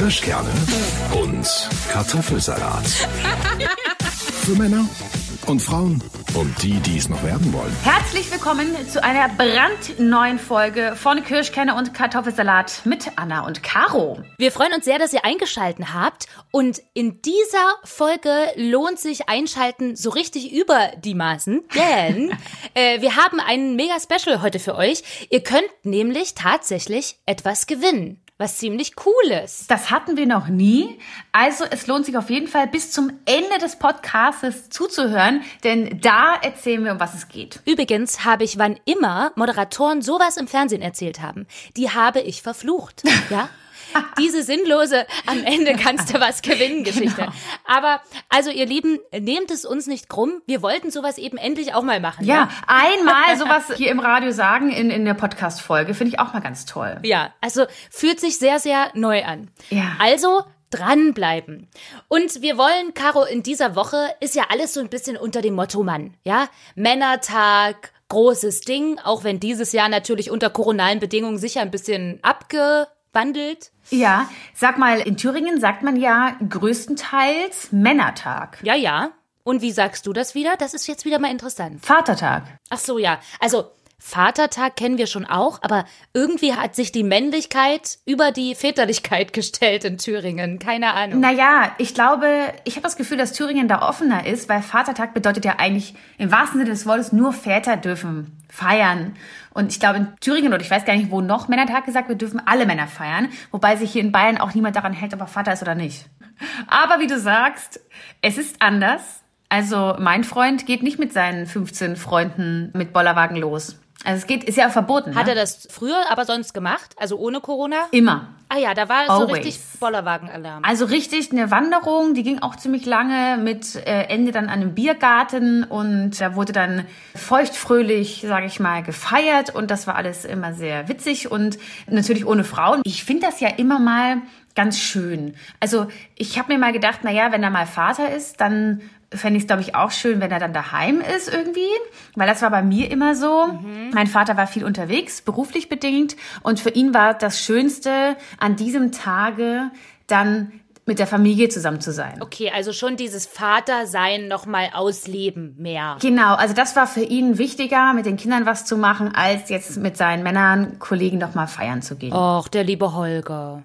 Kirschkerne und Kartoffelsalat. Für Männer und Frauen und die, die es noch werden wollen. Herzlich willkommen zu einer brandneuen Folge von Kirschkerne und Kartoffelsalat mit Anna und Caro. Wir freuen uns sehr, dass ihr eingeschalten habt. Und in dieser Folge lohnt sich Einschalten so richtig über die Maßen, denn äh, wir haben einen mega Special heute für euch. Ihr könnt nämlich tatsächlich etwas gewinnen was ziemlich cooles. Das hatten wir noch nie. Also es lohnt sich auf jeden Fall bis zum Ende des Podcasts zuzuhören, denn da erzählen wir, um was es geht. Übrigens habe ich, wann immer Moderatoren sowas im Fernsehen erzählt haben, die habe ich verflucht. Ja? Diese sinnlose, am Ende kannst du was gewinnen Geschichte. Genau. Aber also ihr Lieben, nehmt es uns nicht krumm. Wir wollten sowas eben endlich auch mal machen. Ja, ja? einmal sowas hier im Radio sagen in, in der Podcast-Folge finde ich auch mal ganz toll. Ja, also fühlt sich sehr, sehr neu an. Ja. Also dranbleiben. Und wir wollen, Caro, in dieser Woche ist ja alles so ein bisschen unter dem Motto Mann, ja? Männertag, großes Ding, auch wenn dieses Jahr natürlich unter koronalen Bedingungen sicher ein bisschen abge wandelt. Ja, sag mal, in Thüringen sagt man ja größtenteils Männertag. Ja, ja. Und wie sagst du das wieder? Das ist jetzt wieder mal interessant. Vatertag. Ach so, ja. Also Vatertag kennen wir schon auch, aber irgendwie hat sich die Männlichkeit über die Väterlichkeit gestellt in Thüringen. Keine Ahnung. Naja, ich glaube, ich habe das Gefühl, dass Thüringen da offener ist, weil Vatertag bedeutet ja eigentlich im wahrsten Sinne des Wortes nur Väter dürfen feiern. Und ich glaube, in Thüringen oder ich weiß gar nicht, wo noch Männertag gesagt wird, dürfen alle Männer feiern. Wobei sich hier in Bayern auch niemand daran hält, ob er Vater ist oder nicht. Aber wie du sagst, es ist anders. Also mein Freund geht nicht mit seinen 15 Freunden mit Bollerwagen los. Also es geht, ist ja verboten. Hat ne? er das früher aber sonst gemacht? Also ohne Corona? Immer. Ah ja, da war Always. so richtig Bollerwagenalarm. Also richtig eine Wanderung, die ging auch ziemlich lange mit äh, Ende dann an einem Biergarten und da wurde dann feuchtfröhlich, sage ich mal, gefeiert und das war alles immer sehr witzig und natürlich ohne Frauen. Ich finde das ja immer mal ganz schön. Also ich habe mir mal gedacht, na ja, wenn er mal Vater ist, dann fände ich es, glaube ich, auch schön, wenn er dann daheim ist irgendwie, weil das war bei mir immer so. Mhm. Mein Vater war viel unterwegs, beruflich bedingt, und für ihn war das Schönste an diesem Tage dann mit der Familie zusammen zu sein. Okay, also schon dieses Vatersein nochmal ausleben mehr. Genau, also das war für ihn wichtiger, mit den Kindern was zu machen, als jetzt mit seinen Männern, Kollegen nochmal feiern zu gehen. Och, der liebe Holger.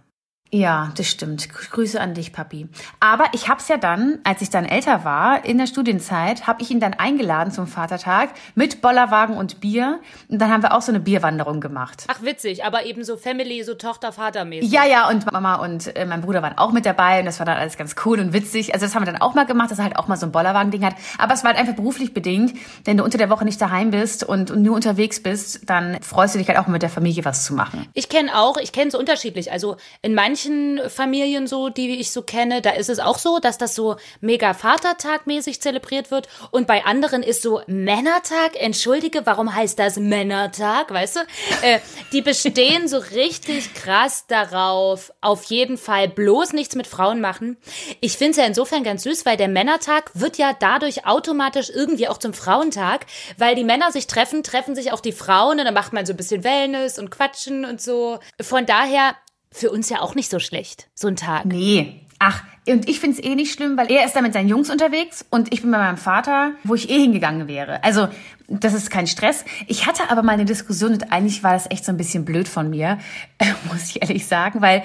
Ja, das stimmt. Grüße an dich, Papi. Aber ich hab's ja dann, als ich dann älter war, in der Studienzeit, habe ich ihn dann eingeladen zum Vatertag mit Bollerwagen und Bier. Und dann haben wir auch so eine Bierwanderung gemacht. Ach, witzig, aber eben so Family, so Tochter-Vater-mäßig. Ja, ja, und Mama und äh, mein Bruder waren auch mit dabei und das war dann alles ganz cool und witzig. Also das haben wir dann auch mal gemacht, dass er halt auch mal so ein Bollerwagen-Ding hat. Aber es war halt einfach beruflich bedingt. Wenn du unter der Woche nicht daheim bist und, und nur unterwegs bist, dann freust du dich halt auch mit der Familie was zu machen. Ich kenne auch, ich kenne so unterschiedlich. Also in manchen manchen Familien so, die ich so kenne, da ist es auch so, dass das so mega Vatertag-mäßig zelebriert wird. Und bei anderen ist so Männertag. Entschuldige, warum heißt das Männertag? Weißt du? Äh, die bestehen so richtig krass darauf, auf jeden Fall bloß nichts mit Frauen machen. Ich finde es ja insofern ganz süß, weil der Männertag wird ja dadurch automatisch irgendwie auch zum Frauentag, weil die Männer sich treffen, treffen sich auch die Frauen und dann macht man so ein bisschen Wellness und Quatschen und so. Von daher für uns ja auch nicht so schlecht, so ein Tag. Nee. Ach, und ich finde es eh nicht schlimm, weil er ist da mit seinen Jungs unterwegs und ich bin bei meinem Vater, wo ich eh hingegangen wäre. Also, das ist kein Stress. Ich hatte aber mal eine Diskussion und eigentlich war das echt so ein bisschen blöd von mir, muss ich ehrlich sagen, weil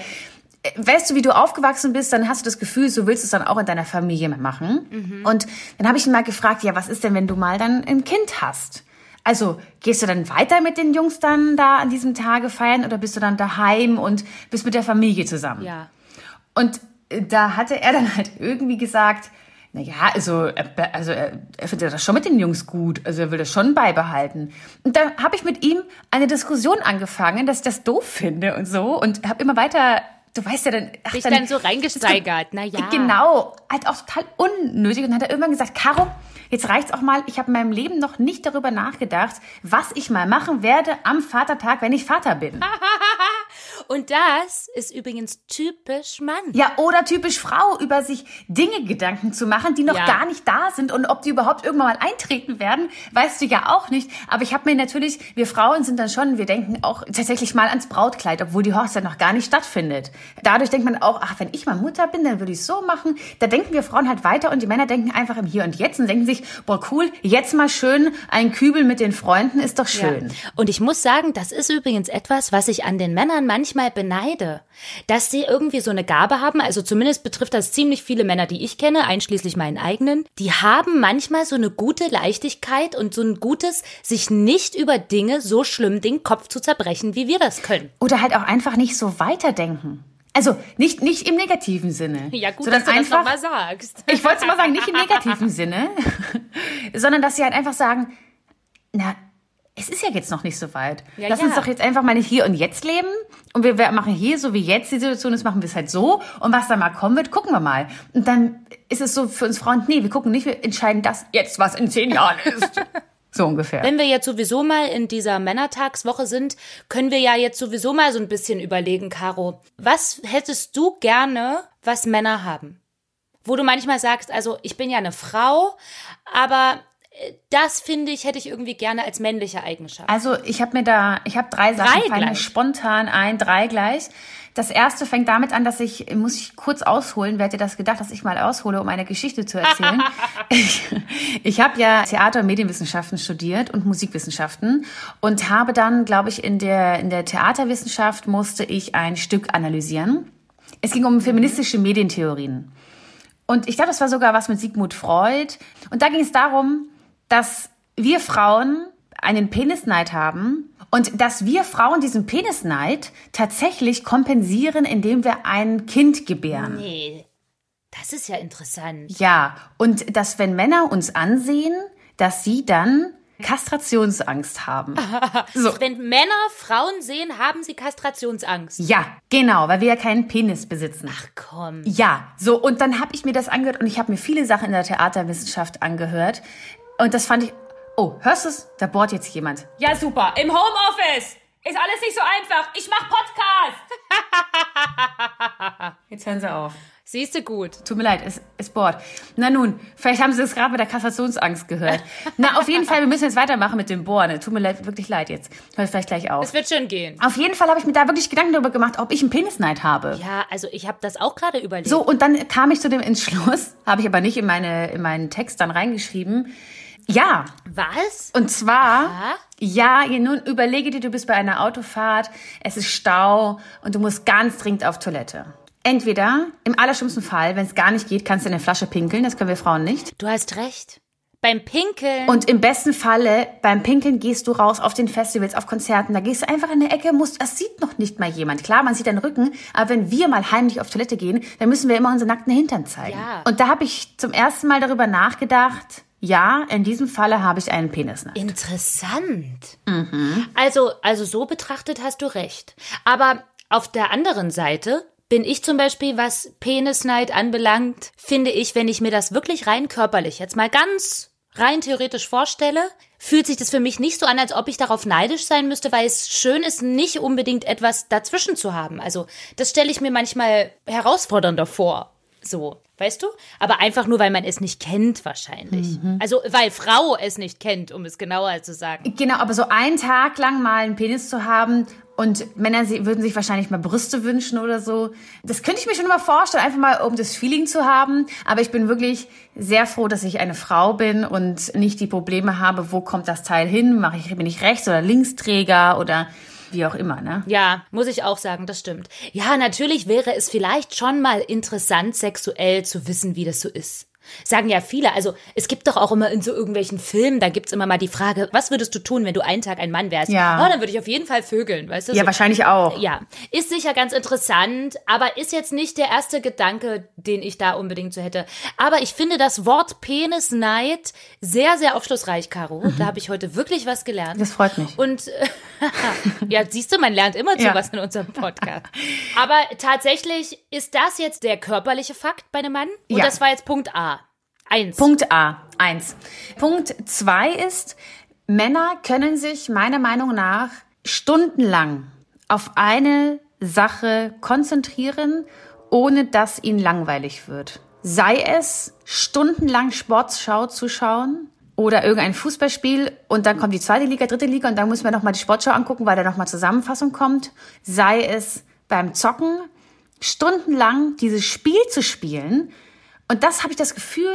äh, weißt du, wie du aufgewachsen bist, dann hast du das Gefühl, so willst du es dann auch in deiner Familie machen. Mhm. Und dann habe ich ihn mal gefragt, ja, was ist denn, wenn du mal dann ein Kind hast? Also gehst du dann weiter mit den Jungs dann da an diesem Tage feiern oder bist du dann daheim und bist mit der Familie zusammen? Ja. Und äh, da hatte er dann halt irgendwie gesagt, na ja, also, also er, er findet das schon mit den Jungs gut, also er will das schon beibehalten. Und dann habe ich mit ihm eine Diskussion angefangen, dass ich das doof finde und so und habe immer weiter du weißt ja dann, ach, Dich dann, dann so reingesteigert, na ja. Genau, halt auch total unnötig und hat er irgendwann gesagt, Caro, Jetzt reicht's auch mal. Ich habe in meinem Leben noch nicht darüber nachgedacht, was ich mal machen werde am Vatertag, wenn ich Vater bin. Und das ist übrigens typisch Mann. Ja, oder typisch Frau, über sich Dinge Gedanken zu machen, die noch Ja. gar nicht da sind und ob die überhaupt irgendwann mal eintreten werden, weißt du ja auch nicht. Aber ich habe mir natürlich, wir Frauen sind dann schon, wir denken auch tatsächlich mal ans Brautkleid, obwohl die Hochzeit noch gar nicht stattfindet. Dadurch denkt man auch, ach, wenn ich mal Mutter bin, dann würde ich es so machen. Da denken wir Frauen halt weiter und die Männer denken einfach im Hier und Jetzt und denken sich, boah, cool, jetzt mal schön ein Kübel mit den Freunden, ist doch schön. Ja. Und ich muss sagen, das ist übrigens etwas, was ich an den Männern manchmal beneide. Dass sie irgendwie so eine Gabe haben, also zumindest betrifft das ziemlich viele Männer, die ich kenne, einschließlich meinen eigenen, die haben manchmal so eine gute Leichtigkeit und so ein gutes, sich nicht über Dinge so schlimm den Kopf zu zerbrechen, wie wir das können. Oder halt auch einfach nicht so weiterdenken. Also nicht, nicht im negativen Sinne. sondern einfach, sagst. Ich wollte es mal sagen, nicht im negativen Sinne, sondern dass sie halt einfach sagen, na, es ist ja jetzt noch nicht so weit. Ja, Lass ja. uns doch jetzt einfach mal nicht hier und jetzt leben und wir machen hier so wie jetzt die Situation ist, machen wir es halt so und was da mal kommen wird, gucken wir mal. Und dann ist es so für uns Frauen, nee, wir gucken nicht, wir entscheiden das jetzt, was in zehn Jahren ist. So ungefähr. Wenn wir jetzt sowieso mal in dieser Männertagswoche sind, können wir ja jetzt sowieso mal so ein bisschen überlegen, Caro. Was hättest du gerne, was Männer haben? Wo du manchmal sagst, also ich bin ja eine Frau, aber das finde ich, hätte ich irgendwie gerne als männliche Eigenschaft. Also ich habe mir da, ich habe drei Sachen, Drei fallen mir gleich? spontan ein, drei gleich. Das erste fängt damit an, dass ich, muss ich kurz ausholen, wer hätte das gedacht, dass ich mal aushole, um eine Geschichte zu erzählen. ich ich habe ja Theater- und Medienwissenschaften studiert und Musikwissenschaften und habe dann, glaube ich, in der, in der Theaterwissenschaft musste ich ein Stück analysieren. Es ging um feministische Medientheorien. Und ich glaube, das war sogar was mit Sigmund Freud. Und da ging es darum, dass wir Frauen einen Penisneid haben und dass wir Frauen diesen Penisneid tatsächlich kompensieren, indem wir ein Kind gebären. nee, das ist ja interessant. Ja, und dass wenn Männer uns ansehen, dass sie dann Kastrationsangst haben. So. Wenn Männer Frauen sehen, haben sie Kastrationsangst. Ja, genau, weil wir ja keinen Penis besitzen. Ach komm. Ja, so und dann habe ich mir das angehört und ich habe mir viele Sachen in der Theaterwissenschaft angehört und das fand ich. Oh, hörst du es? Da bohrt jetzt jemand. Ja, super. Im Homeoffice. Ist alles nicht so einfach. Ich mach Podcast. Jetzt hören sie auf. Siehst du gut. Tut mir leid, es, es bohrt. Na nun, vielleicht haben sie es gerade mit der Kassationsangst gehört. Na, auf jeden Fall, wir müssen jetzt weitermachen mit dem Bohren. Tut mir leid, wirklich leid jetzt. Hört vielleicht gleich auf. Es wird schon gehen. Auf jeden Fall habe ich mir da wirklich Gedanken darüber gemacht, ob ich einen Penisneid habe. Ja, also ich habe das auch gerade überlegt. So, und dann kam ich zu dem Entschluss, habe ich aber nicht in, meine, in meinen Text dann reingeschrieben. Ja, Was? Und zwar, Ja? ja, nun überlege dir, du bist bei einer Autofahrt, es ist Stau und du musst ganz dringend auf Toilette. Entweder, im allerschlimmsten Fall, wenn es gar nicht geht, kannst du in eine Flasche pinkeln, das können wir Frauen nicht. Du hast recht. Beim Pinkeln. Und im besten Falle, beim Pinkeln gehst du raus auf den Festivals, auf Konzerten, da gehst du einfach in eine Ecke, musst, das sieht noch nicht mal jemand. Klar, man sieht deinen Rücken, aber wenn wir mal heimlich auf Toilette gehen, dann müssen wir immer unseren nackten Hintern zeigen. Ja. Und da habe ich zum ersten Mal darüber nachgedacht, ja, in diesem Falle habe ich einen Penis. Interessant. Mhm. Also, also so betrachtet hast du recht. Aber auf der anderen Seite bin ich zum Beispiel, was Penisneid anbelangt, finde ich, wenn ich mir das wirklich rein körperlich jetzt mal ganz rein theoretisch vorstelle, fühlt sich das für mich nicht so an, als ob ich darauf neidisch sein müsste, weil es schön ist, nicht unbedingt etwas dazwischen zu haben. Also, das stelle ich mir manchmal herausfordernder vor. So, weißt du? Aber einfach nur, weil man es nicht kennt, wahrscheinlich. Mhm. Also, weil Frau es nicht kennt, um es genauer zu sagen. Genau, aber so einen Tag lang mal einen Penis zu haben und Männer würden sich wahrscheinlich mal Brüste wünschen oder so. Das könnte ich mir schon mal vorstellen, einfach mal um das Feeling zu haben. Aber ich bin wirklich sehr froh, dass ich eine Frau bin und nicht die Probleme habe, wo kommt das Teil hin? Mache ich, bin ich Rechts- oder Linksträger oder wie auch immer, ne? Ja, muss ich auch sagen, das stimmt. Ja, natürlich wäre es vielleicht schon mal interessant, sexuell zu wissen, wie das so ist. Sagen ja viele. Also es gibt doch auch immer in so irgendwelchen Filmen, da gibt's immer mal die Frage, was würdest du tun, wenn du einen Tag ein Mann wärst? Ja. Oh, dann würde ich auf jeden Fall vögeln, weißt du? Ja, so. wahrscheinlich auch. Ja, ist sicher ganz interessant, aber ist jetzt nicht der erste Gedanke, den ich da unbedingt so hätte. Aber ich finde das Wort Penisneid sehr, sehr aufschlussreich, Caro. Da habe ich heute wirklich was gelernt. Mhm. Das freut mich. Und ja, siehst du, man lernt immer zu Ja. was in unserem Podcast. Aber tatsächlich ist das jetzt der körperliche Fakt bei einem Mann? Und Ja. das war jetzt Punkt A. Eins. Punkt A, eins. Punkt zwei ist, Männer können sich meiner Meinung nach stundenlang auf eine Sache konzentrieren, ohne dass ihnen langweilig wird. Sei es stundenlang Sportschau zu schauen oder irgendein Fußballspiel und dann kommt die zweite Liga, dritte Liga und dann müssen wir nochmal die Sportschau angucken, weil da nochmal Zusammenfassung kommt. Sei es beim Zocken, stundenlang dieses Spiel zu spielen. Und das habe ich das Gefühl,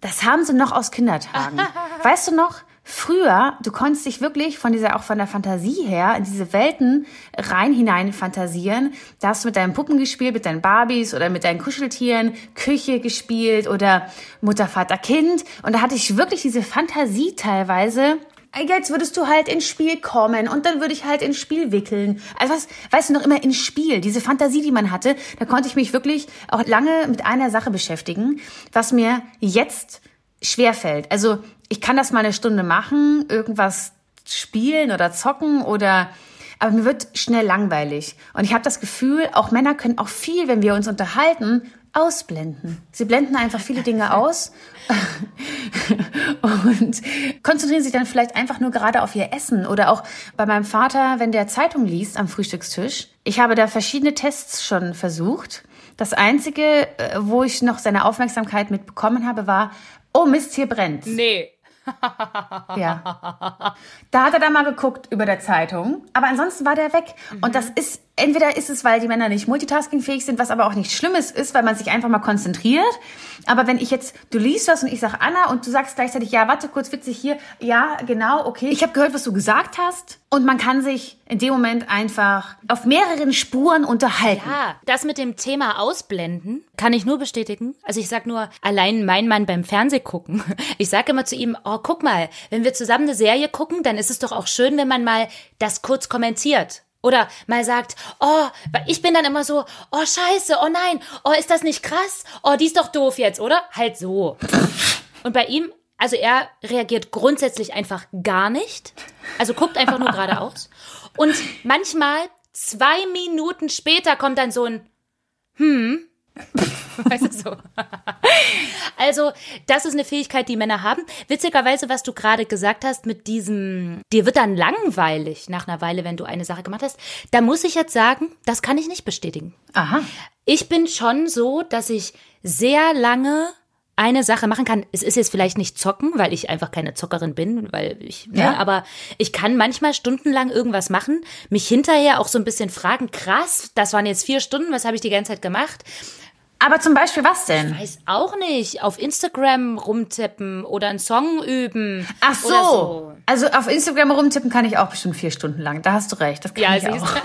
das haben sie noch aus Kindertagen. weißt du noch? Früher, du konntest dich wirklich von dieser, auch von der Fantasie her, in diese Welten rein hinein fantasieren. Da hast du mit deinen Puppen gespielt, mit deinen Barbies oder mit deinen Kuscheltieren, Küche gespielt oder Mutter, Vater, Kind. Und da hatte ich wirklich diese Fantasie teilweise, jetzt würdest du halt ins Spiel kommen und dann würde ich halt ins Spiel wickeln. Also was, weißt du noch immer ins Spiel, diese Fantasie, die man hatte, da konnte ich mich wirklich auch lange mit einer Sache beschäftigen, was mir jetzt schwerfällt. Also ich kann das mal eine Stunde machen, irgendwas spielen oder zocken oder aber mir wird schnell langweilig. Und ich habe das Gefühl, auch Männer können auch viel, wenn wir uns unterhalten, ausblenden. Sie blenden einfach viele Dinge aus und konzentrieren sich dann vielleicht einfach nur gerade auf ihr Essen oder auch bei meinem Vater, wenn der Zeitung liest am Frühstückstisch. Ich habe da verschiedene Tests schon versucht. Das einzige, äh, wo ich noch seine Aufmerksamkeit mitbekommen habe, war, oh Mist, hier brennt. Nee. ja. Da hat er dann mal geguckt über der Zeitung, aber ansonsten war der weg. Mhm. Und das ist entweder ist es, weil die Männer nicht multitaskingfähig sind, was aber auch nicht Schlimmes ist, weil man sich einfach mal konzentriert. Aber wenn ich jetzt, du liest was und ich sag Anna und du sagst gleichzeitig, ja, warte kurz, witzig hier, ja, genau, okay. Ich habe gehört, was du gesagt hast. Und man kann sich in dem Moment einfach auf mehreren Spuren unterhalten. Ja, das mit dem Thema Ausblenden kann ich nur bestätigen. Also ich sag nur, allein mein Mann beim Fernsehgucken. Ich sage immer zu ihm, oh, guck mal, wenn wir zusammen eine Serie gucken, dann ist es doch auch schön, wenn man mal das kurz kommentiert. Oder mal sagt, oh, ich bin dann immer so, oh scheiße, oh nein, oh ist das nicht krass? Oh, die ist doch doof jetzt, oder? Halt so. Und bei ihm, also er reagiert grundsätzlich einfach gar nicht. Also guckt einfach nur geradeaus. Und manchmal, zwei Minuten später, kommt dann so ein, hm, weißt du so. Also, das ist eine Fähigkeit, die Männer haben. Witzigerweise, was du gerade gesagt hast mit diesem, dir wird dann langweilig nach einer Weile, wenn du eine Sache gemacht hast. Da muss ich jetzt sagen, das kann ich nicht bestätigen. Aha. Ich bin schon so, dass ich sehr lange eine Sache machen kann. Es ist jetzt vielleicht nicht zocken, weil ich einfach keine Zockerin bin, weil ich, ja. ne, aber ich kann manchmal stundenlang irgendwas machen, mich hinterher auch so ein bisschen fragen, krass, das waren jetzt vier Stunden, was habe ich die ganze Zeit gemacht? Aber zum Beispiel was denn? Ich weiß auch nicht. Auf Instagram rumtippen oder einen Song üben. Ach so. so. Also auf Instagram rumtippen kann ich auch bestimmt vier Stunden lang. Da hast du recht. Das kann ja, ich auch.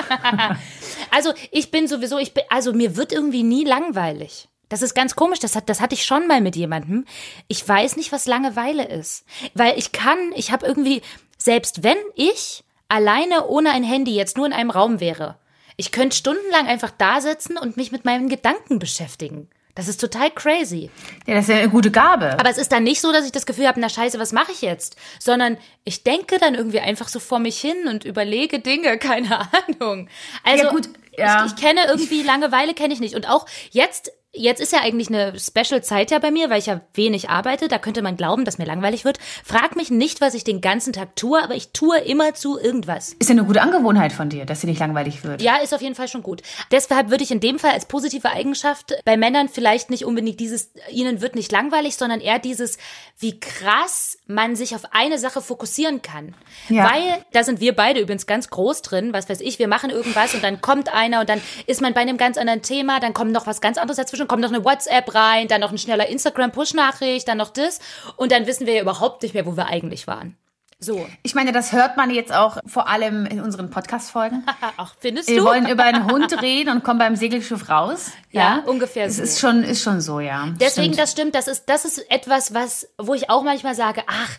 also ich bin sowieso, ich bin, also mir wird irgendwie nie langweilig. Das ist ganz komisch, das, hat, das hatte ich schon mal mit jemandem. Ich weiß nicht, was Langeweile ist. Weil ich kann, ich habe irgendwie, selbst wenn ich alleine ohne ein Handy jetzt nur in einem Raum wäre, ich könnte stundenlang einfach da sitzen und mich mit meinen Gedanken beschäftigen. Das ist total crazy. Ja, das ist ja eine gute Gabe. Aber es ist dann nicht so, dass ich das Gefühl habe, na scheiße, was mache ich jetzt? Sondern ich denke dann irgendwie einfach so vor mich hin und überlege Dinge, keine Ahnung. Also ja, gut, ja. Ich, ich kenne irgendwie Langeweile, kenne ich nicht. Und auch jetzt Jetzt ist ja eigentlich eine Special-Zeit ja bei mir, weil ich ja wenig arbeite. Da könnte man glauben, dass mir langweilig wird. Frag mich nicht, was ich den ganzen Tag tue, aber ich tue immer zu irgendwas. Ist ja eine gute Angewohnheit von dir, dass sie nicht langweilig wird. Ja, ist auf jeden Fall schon gut. Deshalb würde ich in dem Fall als positive Eigenschaft bei Männern vielleicht nicht unbedingt dieses, ihnen wird nicht langweilig, sondern eher dieses, wie krass man sich auf eine Sache fokussieren kann. Ja. Weil, da sind wir beide übrigens ganz groß drin, was weiß ich, wir machen irgendwas und dann kommt einer und dann ist man bei einem ganz anderen Thema, dann kommt noch was ganz anderes dazwischen kommt noch eine WhatsApp rein, dann noch ein schneller Instagram-Push-Nachricht, dann noch das. Und dann wissen wir ja überhaupt nicht mehr, wo wir eigentlich waren. So. Ich meine, das hört man jetzt auch vor allem in unseren Podcast-Folgen. Ach, findest du? Wir wollen über einen Hund reden und kommen beim Segelschiff raus. Ja, ja? ungefähr so. Es ist schon, ist schon so, ja. Deswegen, stimmt. das stimmt. Das ist, das ist etwas, was, wo ich auch manchmal sage, ach,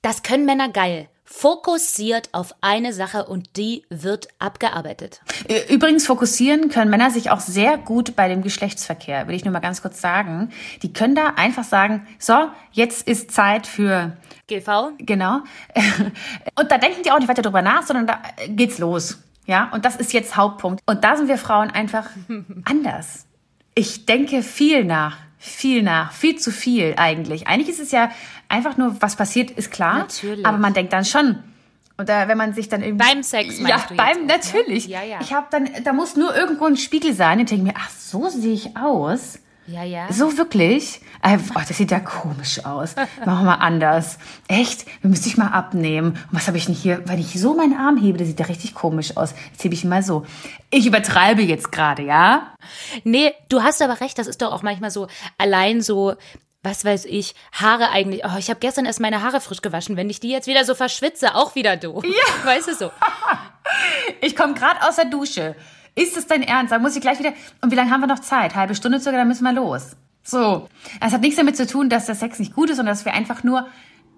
das können Männer geil fokussiert auf eine Sache und die wird abgearbeitet. Übrigens fokussieren können Männer sich auch sehr gut bei dem Geschlechtsverkehr, will ich nur mal ganz kurz sagen. Die können da einfach sagen, so, jetzt ist Zeit für GV. Genau. Und da denken die auch nicht weiter drüber nach, sondern da geht's los. Ja, und das ist jetzt Hauptpunkt. Und da sind wir Frauen einfach anders. Ich denke viel nach viel nach, viel zu viel eigentlich. Eigentlich ist es ja einfach nur, was passiert, ist klar. Natürlich. Aber man denkt dann schon, Und da, wenn man sich dann irgendwie. Beim Sex meinst Ja, du jetzt beim, auch, ne? natürlich. Ja, ja. Ich habe dann, da muss nur irgendwo ein Spiegel sein. Und denke mir, ach, so sehe ich aus. Ja, ja. So wirklich? Äh, oh, das sieht ja komisch aus. Machen wir anders. Echt? Wir müssen dich mal abnehmen. Und was habe ich denn hier? Wenn ich so meinen Arm hebe, das sieht ja richtig komisch aus. Jetzt hebe ich ihn mal so. Ich übertreibe jetzt gerade, ja? Nee, du hast aber recht, das ist doch auch manchmal so allein so, was weiß ich, Haare eigentlich. Oh, ich habe gestern erst meine Haare frisch gewaschen. Wenn ich die jetzt wieder so verschwitze, auch wieder du. Ja. Weißt du so? Ich komme gerade aus der Dusche. Ist es dein Ernst? Dann muss ich gleich wieder. Und wie lange haben wir noch Zeit? Halbe Stunde circa, dann müssen wir los. So. Das hat nichts damit zu tun, dass der Sex nicht gut ist, sondern dass wir einfach nur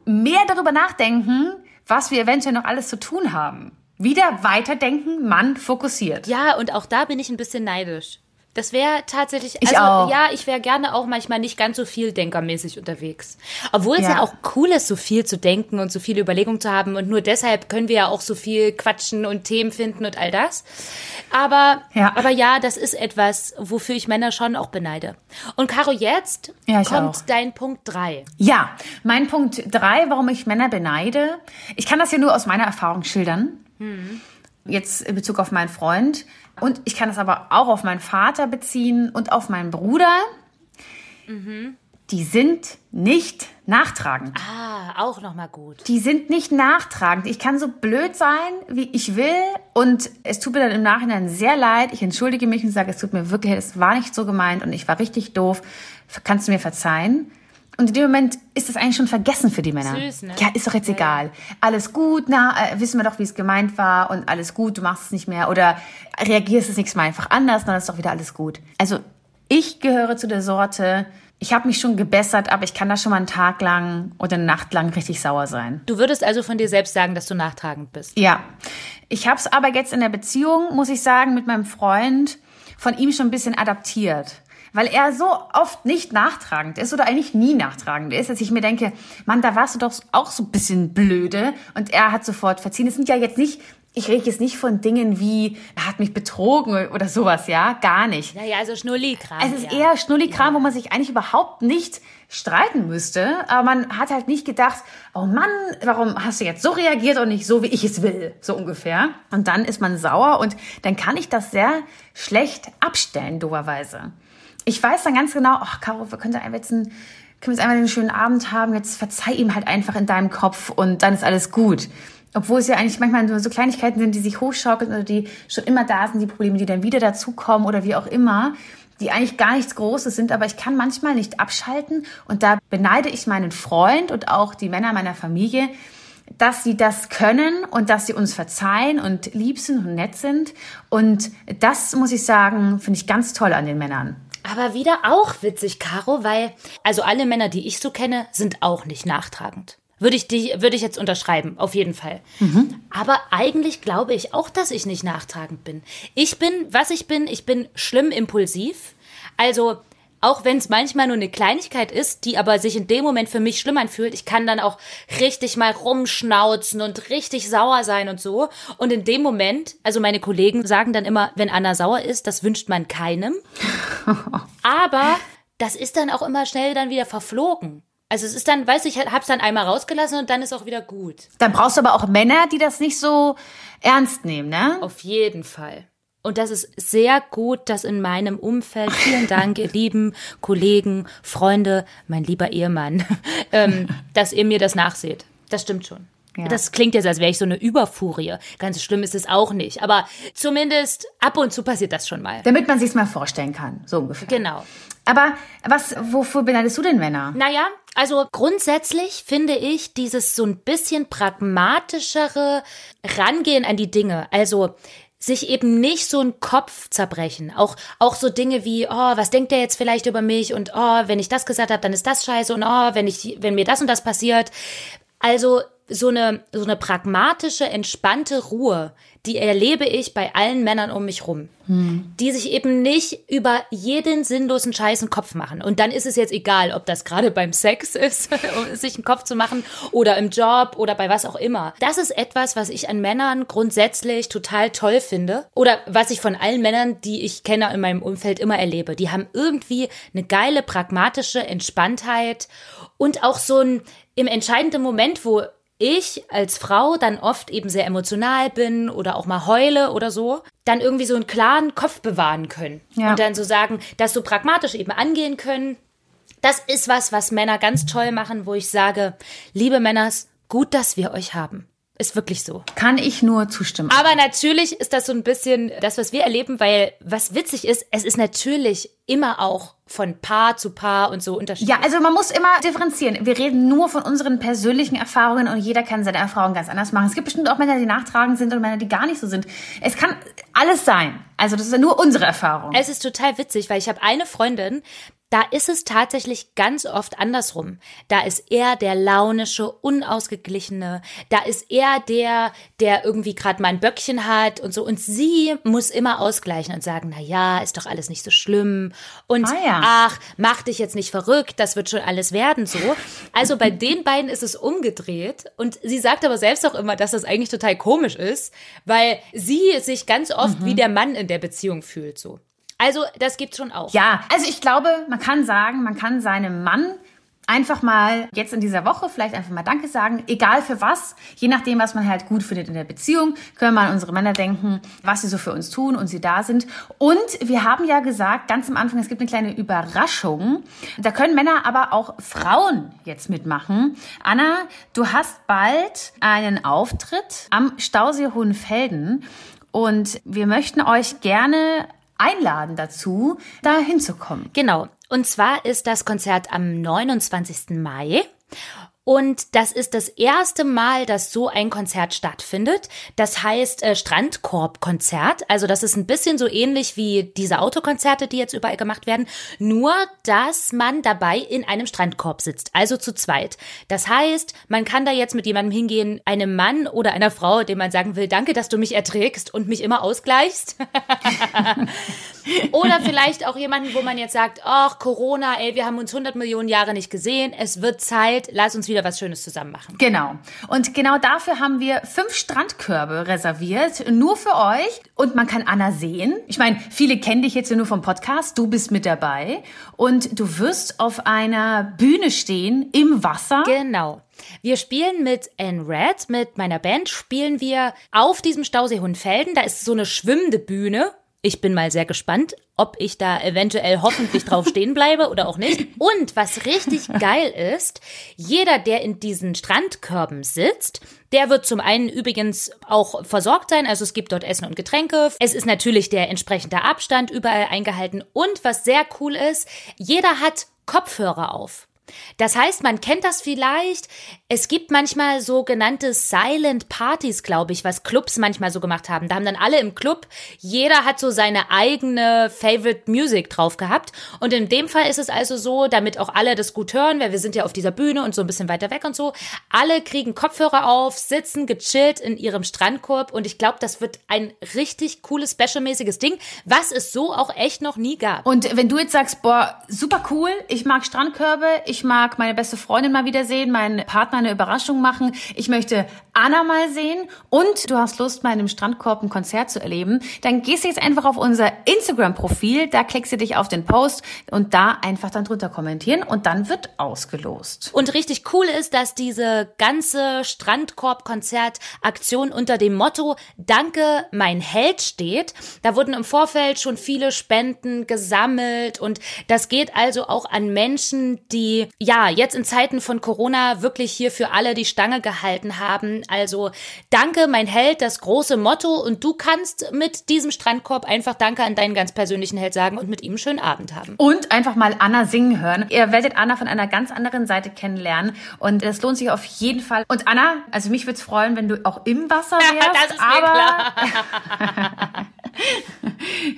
mehr darüber nachdenken, was wir eventuell noch alles zu tun haben. Wieder weiterdenken, Mann fokussiert. Ja, und auch da bin ich ein bisschen neidisch. Das wäre tatsächlich, Ich also auch. ja, ich wäre gerne auch manchmal nicht ganz so viel denkermäßig unterwegs. Obwohl es Ja. ja auch cool ist, so viel zu denken und so viele Überlegungen zu haben und nur deshalb können wir ja auch so viel quatschen und Themen finden und all das. Aber Ja. aber ja, das ist etwas, wofür ich Männer schon auch beneide. Und Caro, jetzt Ja, ich kommt auch. dein Punkt drei. Ja, mein Punkt drei, warum ich Männer beneide. Ich kann das ja nur aus meiner Erfahrung schildern. Jetzt in Bezug auf meinen Freund. Und ich kann das aber auch auf meinen Vater beziehen und auf meinen Bruder. Die sind nicht nachtragend. Ah, auch nochmal gut. Die sind nicht nachtragend. Ich kann so blöd sein, wie ich will. Und es tut mir dann im Nachhinein sehr leid. Ich entschuldige mich und sage, es tut mir wirklich, es war nicht so gemeint und ich war richtig doof. Kannst du mir verzeihen? Und in dem Moment ist das eigentlich schon vergessen für die Männer. Süß, ne? Ja, ist doch jetzt egal. Alles gut, na, äh, wissen wir doch, wie es gemeint war und alles gut, du machst es nicht mehr oder reagierst es nächstes Mal einfach anders, dann ist doch wieder alles gut. Also ich gehöre zu der Sorte, ich habe mich schon gebessert, aber ich kann da schon mal einen Tag lang oder eine Nacht lang richtig sauer sein. Du würdest also von dir selbst sagen, dass du nachtragend bist. Ja, ich habe es aber jetzt in der Beziehung, muss ich sagen, mit meinem Freund von ihm schon ein bisschen adaptiert. Weil er so oft nicht nachtragend ist oder eigentlich nie nachtragend ist, dass ich mir denke, Mann, da warst du doch auch so ein bisschen blöde. Und er hat sofort verziehen. Es sind ja jetzt nicht, ich rede jetzt nicht von Dingen wie, er hat mich betrogen oder sowas, ja, gar nicht. Naja, also Schnulli-Kram. Es ist ja. eher Schnullikram, wo man sich eigentlich überhaupt nicht streiten müsste. Aber man hat halt nicht gedacht, oh Mann, warum hast du jetzt so reagiert und nicht so, wie ich es will? So ungefähr. Und dann ist man sauer und dann kann ich das sehr schlecht abstellen, doverweise. Ich weiß dann ganz genau, ach, Caro, wir können einfach jetzt einen, können jetzt einmal einen schönen Abend haben, jetzt verzeih ihm halt einfach in deinem Kopf und dann ist alles gut. Obwohl es ja eigentlich manchmal nur so Kleinigkeiten sind, die sich hochschaukeln oder die schon immer da sind, die Probleme, die dann wieder dazukommen oder wie auch immer, die eigentlich gar nichts Großes sind, aber ich kann manchmal nicht abschalten und da beneide ich meinen Freund und auch die Männer meiner Familie, dass sie das können und dass sie uns verzeihen und lieb sind und nett sind. Und das muss ich sagen, finde ich ganz toll an den Männern. Aber wieder auch witzig, Caro, weil, also alle Männer, die ich so kenne, sind auch nicht nachtragend. Würde ich, die, würde ich jetzt unterschreiben, auf jeden Fall. Aber eigentlich glaube ich auch, dass ich nicht nachtragend bin. Ich bin, was ich bin, ich bin schlimm impulsiv. Also, auch wenn es manchmal nur eine Kleinigkeit ist, die aber sich in dem Moment für mich schlimm anfühlt, ich kann dann auch richtig mal rumschnauzen und richtig sauer sein und so. Und in dem Moment, also meine Kollegen sagen dann immer, wenn Anna sauer ist, das wünscht man keinem. Aber das ist dann auch immer schnell dann wieder verflogen. Also es ist dann, weiß ich, hab's dann einmal rausgelassen und dann ist auch wieder gut. Dann brauchst du aber auch Männer, die das nicht so ernst nehmen, ne? Auf jeden Fall. Und das ist sehr gut, dass in meinem Umfeld, vielen Dank, ihr lieben Kollegen, Freunde, mein lieber Ehemann, ähm, dass ihr mir das nachseht. Das stimmt schon. Ja. Das klingt jetzt, als wäre ich so eine Überfurie. Ganz schlimm ist es auch nicht. Aber zumindest ab und zu passiert das schon mal. Damit man sich's mal vorstellen kann, so ungefähr. Genau. Aber was, wofür beneidest du denn Männer? Naja, also grundsätzlich finde ich dieses so ein bisschen pragmatischere Rangehen an die Dinge. Also sich eben nicht so einen Kopf zerbrechen. Auch, auch so Dinge wie, oh, was denkt der jetzt vielleicht über mich und oh, wenn ich das gesagt habe, dann ist das scheiße und oh, wenn ich, wenn mir das und das passiert. Also so eine, so eine pragmatische, entspannte Ruhe, die erlebe ich bei allen Männern um mich rum. Die sich eben nicht über jeden sinnlosen Scheiß einen Kopf machen. Und dann ist es jetzt egal, ob das gerade beim Sex ist, um sich einen Kopf zu machen, oder im Job oder bei was auch immer. Das ist etwas, was ich an Männern grundsätzlich total toll finde. Oder was ich von allen Männern, die ich kenne in meinem Umfeld, immer erlebe. Die haben irgendwie eine geile, pragmatische Entspanntheit und auch so ein, im entscheidenden Moment, wo ich als Frau dann oft eben sehr emotional bin oder auch mal heule oder so, dann irgendwie so einen klaren Kopf bewahren können. Ja. Und dann so sagen, das so pragmatisch eben angehen können. Das ist was, was Männer ganz toll machen, wo ich sage, liebe Männers, gut, dass wir euch haben. Ist wirklich so. Kann ich nur zustimmen. Aber natürlich ist das so ein bisschen das, was wir erleben, weil was witzig ist, es ist natürlich immer auch von Paar zu Paar und so unterschiedlich. Ja, also man muss immer differenzieren. Wir reden nur von unseren persönlichen Erfahrungen und jeder kann seine Erfahrungen ganz anders machen. Es gibt bestimmt auch Männer, die nachtragend sind und Männer, die gar nicht so sind. Es kann alles sein. Also das ist ja nur unsere Erfahrung. Es ist total witzig, weil ich habe eine Freundin, da ist es tatsächlich ganz oft andersrum. Da ist er der launische, unausgeglichene. Da ist er der, der irgendwie gerade mal ein Böckchen hat und so. Und sie muss immer ausgleichen und sagen, na ja, ist doch alles nicht so schlimm. Und Ah ja. ach, mach dich jetzt nicht verrückt, das wird schon alles werden so. Also bei den beiden ist es umgedreht. Und sie sagt aber selbst auch immer, dass das eigentlich total komisch ist, weil sie sich ganz oft wie der Mann in der Beziehung fühlt so. Also, das gibt's schon auch. Ja, also ich glaube, man kann sagen, man kann seinem Mann einfach mal jetzt in dieser Woche vielleicht einfach mal Danke sagen, egal für was, je nachdem, was man halt gut findet in der Beziehung, können wir an unsere Männer denken, was sie so für uns tun und sie da sind. Und wir haben ja gesagt, ganz am Anfang, es gibt eine kleine Überraschung. Da können Männer, aber auch Frauen jetzt mitmachen. Anna, du hast bald einen Auftritt am Stausee Hohenfelden und wir möchten euch gerne einladen dazu, da hinzukommen. Genau. Und zwar ist das Konzert am 29. Mai. Und das ist das erste Mal, dass so ein Konzert stattfindet. Das heißt äh, Strandkorb-Konzert. Also das ist ein bisschen so ähnlich wie diese Autokonzerte, die jetzt überall gemacht werden. Nur, dass man dabei in einem Strandkorb sitzt. Also zu zweit. Das heißt, man kann da jetzt mit jemandem hingehen, einem Mann oder einer Frau, dem man sagen will, danke, dass du mich erträgst und mich immer ausgleichst. Oder vielleicht auch jemanden, wo man jetzt sagt, ach, Corona, ey, wir haben uns 100 Millionen Jahre nicht gesehen, es wird Zeit, lass uns wieder was Schönes zusammen machen. Genau. Und genau dafür haben wir fünf Strandkörbe reserviert, nur für euch. Und man kann Anna sehen. Ich meine, viele kennen dich jetzt ja nur vom Podcast. Du bist mit dabei. Und du wirst auf einer Bühne stehen im Wasser. Genau. Wir spielen mit N-Red, mit meiner Band, spielen wir auf diesem Stausee Hohenfelden. Da ist so eine schwimmende Bühne. Ich bin mal sehr gespannt, ob ich da eventuell hoffentlich drauf stehen bleibe oder auch nicht. Und was richtig geil ist, jeder, der in diesen Strandkörben sitzt, der wird zum einen übrigens auch versorgt sein. Also es gibt dort Essen und Getränke. Es ist natürlich der entsprechende Abstand überall eingehalten. Und was sehr cool ist, jeder hat Kopfhörer auf. Das heißt, man kennt das vielleicht. Es gibt manchmal sogenannte Silent Parties, glaube ich, was Clubs manchmal so gemacht haben. Da haben dann alle im Club, jeder hat so seine eigene Favorite Music drauf gehabt. Und in dem Fall ist es also so, damit auch alle das gut hören, weil wir sind ja auf dieser Bühne und so ein bisschen weiter weg und so. Alle kriegen Kopfhörer auf, sitzen gechillt in ihrem Strandkorb und ich glaube, das wird ein richtig cooles, specialmäßiges Ding, was es so auch echt noch nie gab. Und wenn du jetzt sagst, boah, super cool, ich mag Strandkörbe, ich mag meine beste Freundin mal wieder sehen, meinen Partner eine Überraschung machen, ich möchte Anna mal sehen und du hast Lust, mal in einem Strandkorb ein Konzert zu erleben, dann gehst du jetzt einfach auf unser Instagram-Profil, da klickst du dich auf den Post und da einfach dann drunter kommentieren und dann wird ausgelost. Und richtig cool ist, dass diese ganze Strandkorb-Konzert-Aktion unter dem Motto Danke, mein Held steht. Da wurden im Vorfeld schon viele Spenden gesammelt und das geht also auch an Menschen, die ja jetzt in Zeiten von Corona wirklich hier für alle die Stange gehalten haben. Also Danke, mein Held, das große Motto und du kannst mit diesem Strandkorb einfach Danke an deinen ganz persönlichen Held sagen und mit ihm einen schönen Abend haben. Und einfach mal Anna singen hören. Ihr werdet Anna von einer ganz anderen Seite kennenlernen und es lohnt sich auf jeden Fall. Und Anna, also mich würde es freuen, wenn du auch im Wasser wärst. das ist mir aber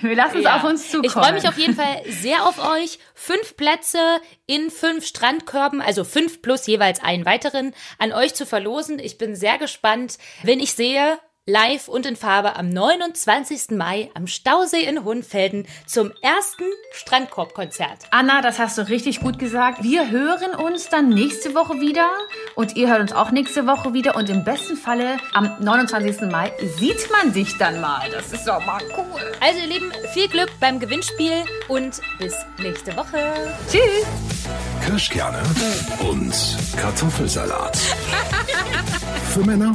wir lassen es Ja. auf uns zukommen. Ich freue mich auf jeden Fall sehr auf euch. Fünf Plätze in fünf Strandkörben, also fünf plus jeweils einen weiteren, an euch zu verlosen. Ich bin sehr gespannt, wenn ich sehe, live und in Farbe am 29. Mai am Stausee in Hohenfelden zum ersten Strandkorbkonzert. Anna, das hast du richtig gut gesagt. Wir hören uns dann nächste Woche wieder und ihr hört uns auch nächste Woche wieder und im besten Falle am 29. Mai sieht man sich dann mal. Das ist doch mal cool. Also ihr Lieben, viel Glück beim Gewinnspiel und bis nächste Woche. Tschüss. Kirschkerne und Kartoffelsalat. Für Männer